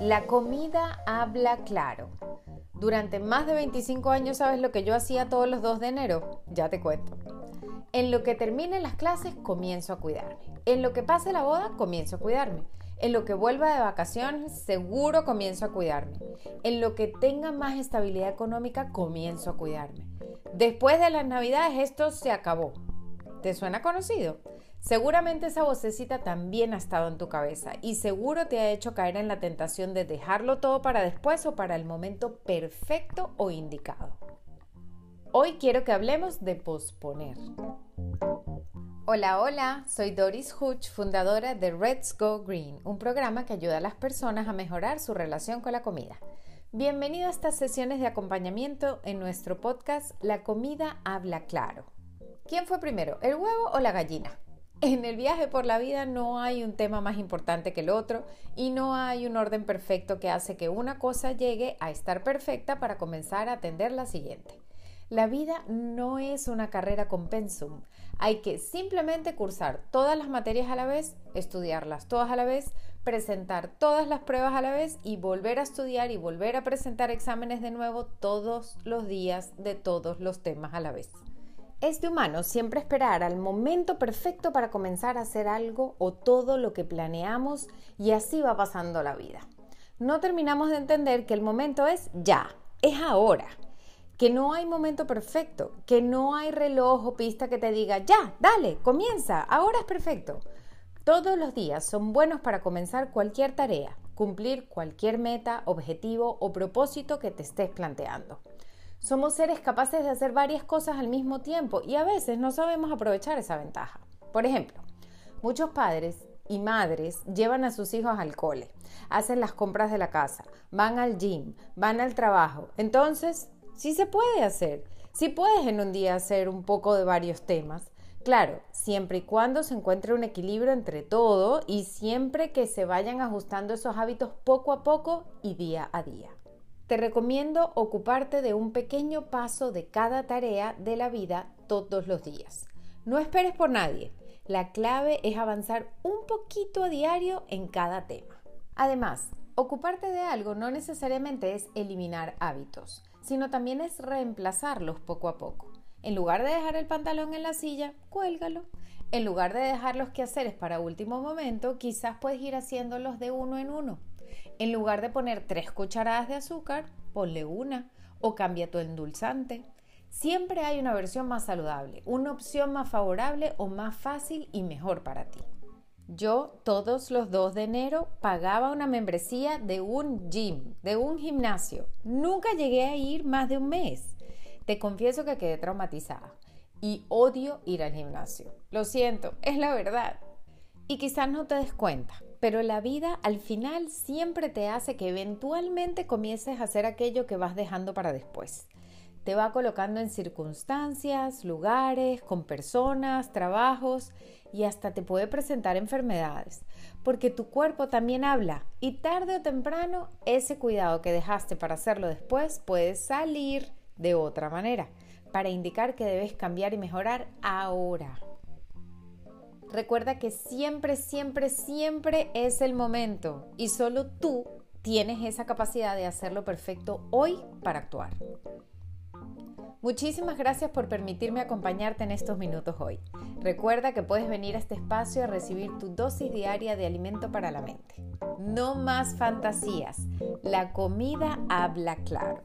La comida habla claro. Durante más de 25 años, ¿sabes lo que yo hacía todos los 2 de enero? Ya te cuento. En lo que termine las clases, comienzo a cuidarme. En lo que pase la boda, comienzo a cuidarme. En lo que vuelva de vacaciones, seguro comienzo a cuidarme. En lo que tenga más estabilidad económica, comienzo a cuidarme. Después de las navidades, esto se acabó. ¿Te suena conocido? Seguramente esa vocecita también ha estado en tu cabeza y seguro te ha hecho caer en la tentación de dejarlo todo para después o para el momento perfecto o indicado. Hoy quiero que hablemos de posponer. Hola, hola, soy Doris Hutch, fundadora de Let's Go Green, un programa que ayuda a las personas a mejorar su relación con la comida. Bienvenido a estas sesiones de acompañamiento en nuestro podcast La comida habla claro. ¿Quién fue primero, el huevo o la gallina? En el viaje por la vida no hay un tema más importante que el otro y no hay un orden perfecto que hace que una cosa llegue a estar perfecta para comenzar a atender la siguiente. La vida no es una carrera con pensum. Hay que simplemente cursar todas las materias a la vez, estudiarlas todas a la vez, presentar todas las pruebas a la vez y volver a estudiar y volver a presentar exámenes de nuevo todos los días de todos los temas a la vez. Es de humano siempre esperar al momento perfecto para comenzar a hacer algo o todo lo que planeamos y así va pasando la vida. No terminamos de entender que el momento es ya, es ahora, que no hay momento perfecto, que no hay reloj o pista que te diga ya, dale, comienza, ahora es perfecto. Todos los días son buenos para comenzar cualquier tarea, cumplir cualquier meta, objetivo o propósito que te estés planteando. Somos seres capaces de hacer varias cosas al mismo tiempo y a veces no sabemos aprovechar esa ventaja. Por ejemplo, muchos padres y madres llevan a sus hijos al cole, hacen las compras de la casa, van al gym, van al trabajo. Entonces, sí se puede hacer. Sí puedes en un día hacer un poco de varios temas. Claro, siempre y cuando se encuentre un equilibrio entre todo y siempre que se vayan ajustando esos hábitos poco a poco y día a día. Te recomiendo ocuparte de un pequeño paso de cada tarea de la vida todos los días. No esperes por nadie. La clave es avanzar un poquito a diario en cada tema. Además, ocuparte de algo no necesariamente es eliminar hábitos, sino también es reemplazarlos poco a poco. En lugar de dejar el pantalón en la silla, cuélgalo. En lugar de dejar los quehaceres para último momento, quizás puedes ir haciéndolos de uno en uno. En lugar de poner tres cucharadas de azúcar, ponle una o cambia tu endulzante. Siempre hay una versión más saludable, una opción más favorable o más fácil y mejor para ti. Yo todos los 2 de enero pagaba una membresía de un gym, de un gimnasio. Nunca llegué a ir más de un mes. Te confieso que quedé traumatizada y odio ir al gimnasio. Lo siento, es la verdad. Y quizás no te des cuenta, pero la vida al final siempre te hace que eventualmente comiences a hacer aquello que vas dejando para después. Te va colocando en circunstancias, lugares, con personas, trabajos y hasta te puede presentar enfermedades, porque tu cuerpo también habla y tarde o temprano ese cuidado que dejaste para hacerlo después puede salir de otra manera, para indicar que debes cambiar y mejorar ahora. Recuerda que siempre, siempre, siempre es el momento y solo tú tienes esa capacidad de hacerlo perfecto hoy para actuar. Muchísimas gracias por permitirme acompañarte en estos minutos hoy. Recuerda que puedes venir a este espacio a recibir tu dosis diaria de alimento para la mente. No más fantasías. La comida habla claro.